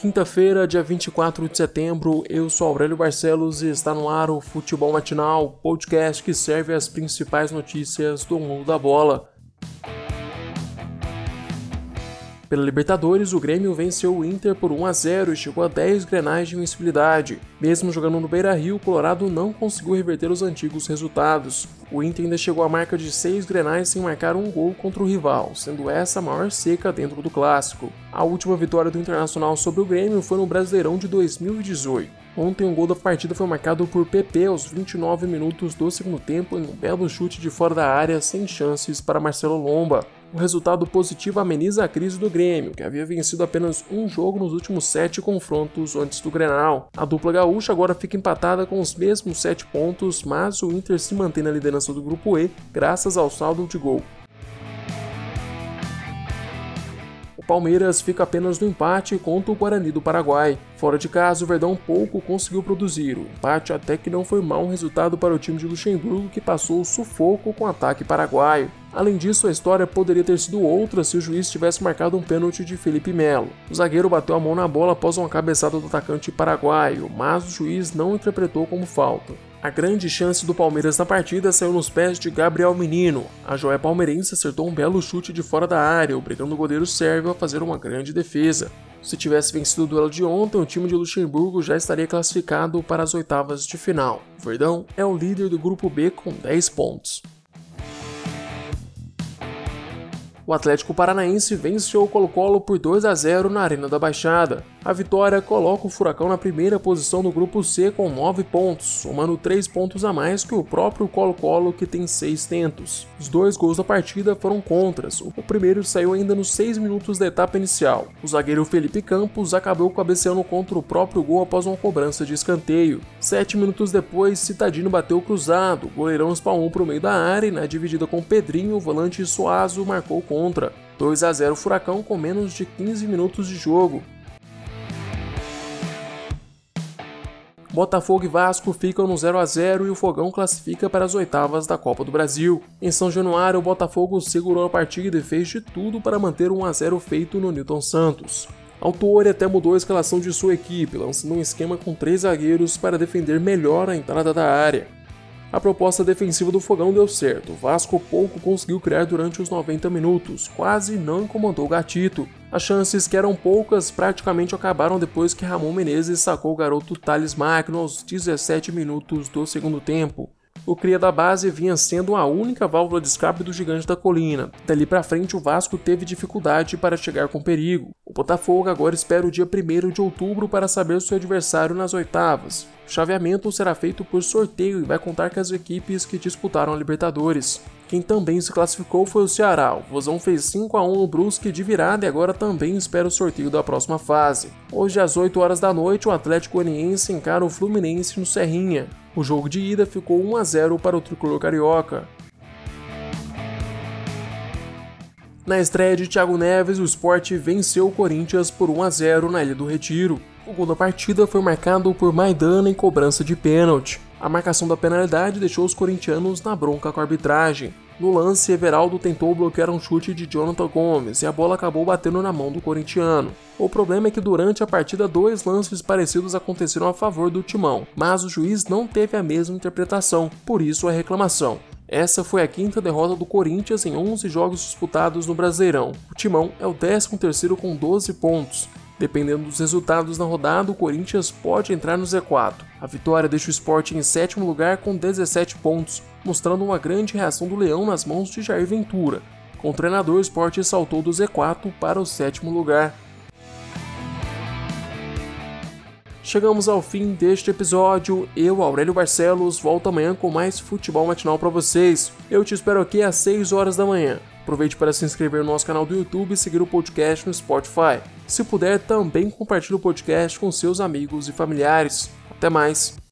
Quinta-feira, dia 24 de setembro, eu sou Aurélio Barcelos e está no ar o Futebol Matinal, podcast que serve as principais notícias do mundo da bola. Pela Libertadores, o Grêmio venceu o Inter por 1 a 0 e chegou a 10 grenais de invencibilidade. Mesmo jogando no Beira-Rio, o Colorado não conseguiu reverter os antigos resultados. O Inter ainda chegou à marca de 6 grenais sem marcar um gol contra o rival, sendo essa a maior seca dentro do clássico. A última vitória do Internacional sobre o Grêmio foi no Brasileirão de 2018. Ontem o gol da partida foi marcado por PP aos 29 minutos do segundo tempo em um belo chute de fora da área sem chances para Marcelo Lomba. O resultado positivo ameniza a crise do Grêmio, que havia vencido apenas um jogo nos últimos sete confrontos antes do Grenal. A dupla gaúcha agora fica empatada com os mesmos sete pontos, mas o Inter se mantém na liderança do grupo E graças ao saldo de gol. O Palmeiras fica apenas no empate contra o Guarani do Paraguai. Fora de casa, o Verdão pouco conseguiu produzir. O empate até que não foi mau resultado para o time de Luxemburgo, que passou o sufoco com o ataque paraguaio. Além disso, a história poderia ter sido outra se o juiz tivesse marcado um pênalti de Felipe Melo. O zagueiro bateu a mão na bola após uma cabeçada do atacante paraguaio, mas o juiz não interpretou como falta. A grande chance do Palmeiras na partida saiu nos pés de Gabriel Menino. A joia palmeirense acertou um belo chute de fora da área, obrigando o goleiro sérvio a fazer uma grande defesa. Se tivesse vencido o duelo de ontem, o time de Luxemburgo já estaria classificado para as oitavas de final. Verdão é o líder do grupo B com 10 pontos. O Atlético Paranaense venceu o Colo-Colo por 2 a 0 na Arena da Baixada. A vitória coloca o Furacão na primeira posição do grupo C com 9 pontos, somando 3 pontos a mais que o próprio Colo-Colo que tem 6 tentos. Os dois gols da partida foram contras. O primeiro saiu ainda nos 6 minutos da etapa inicial. O zagueiro Felipe Campos acabou cabeceando contra o próprio gol após uma cobrança de escanteio. 7 minutos depois, Citadino bateu cruzado. O goleirão espalmou para o meio da área e na dividida com Pedrinho, o volante Suazo marcou contra. 2 a 0 Furacão com menos de 15 minutos de jogo. Botafogo e Vasco ficam no 0 a 0 e o Fogão classifica para as oitavas da Copa do Brasil. Em São Januário, o Botafogo segurou a partida e fez de tudo para manter um 1 a 0 feito no Newton Santos. Autori até mudou a escalação de sua equipe, lançando um esquema com três zagueiros para defender melhor a entrada da área. A proposta defensiva do Fogão deu certo. Vasco pouco conseguiu criar durante os 90 minutos, quase não incomodou o Gatito, as chances, que eram poucas, praticamente acabaram depois que Ramon Menezes sacou o garoto Thales Magno aos 17 minutos do segundo tempo. O cria da base vinha sendo a única válvula de escape do gigante da colina. Dali para frente, o Vasco teve dificuldade para chegar com perigo. O Botafogo agora espera o dia 1 de outubro para saber seu adversário nas oitavas. O chaveamento será feito por sorteio e vai contar com as equipes que disputaram a Libertadores. Quem também se classificou foi o Ceará. O Vozão fez 5 a 1 no Brusque de virada e agora também espera o sorteio da próxima fase. Hoje às 8 horas da noite, o Atlético Goianiense encara o Fluminense no Serrinha. O jogo de ida ficou 1 a 0 para o tricolor carioca. Na estreia de Thiago Neves, o Sport venceu o Corinthians por 1 a 0 na Ilha do Retiro. O gol da partida foi marcado por Maidana em cobrança de pênalti. A marcação da penalidade deixou os corintianos na bronca com a arbitragem. No lance, Everaldo tentou bloquear um chute de Jonathan Gomes e a bola acabou batendo na mão do corintiano. O problema é que durante a partida dois lances parecidos aconteceram a favor do timão, mas o juiz não teve a mesma interpretação, por isso a reclamação. Essa foi a quinta derrota do Corinthians em 11 jogos disputados no Brasileirão. O Timão é o 13º com 12 pontos. Dependendo dos resultados na rodada, o Corinthians pode entrar no Z4. A vitória deixa o Sport em sétimo lugar com 17 pontos, mostrando uma grande reação do Leão nas mãos de Jair Ventura. Com o treinador, o Sport saltou do Z4 para o sétimo lugar. Chegamos ao fim deste episódio. Eu, Aurélio Barcelos, volto amanhã com mais futebol matinal para vocês. Eu te espero aqui às 6 horas da manhã. Aproveite para se inscrever no nosso canal do YouTube e seguir o podcast no Spotify. Se puder, também compartilhe o podcast com seus amigos e familiares. Até mais!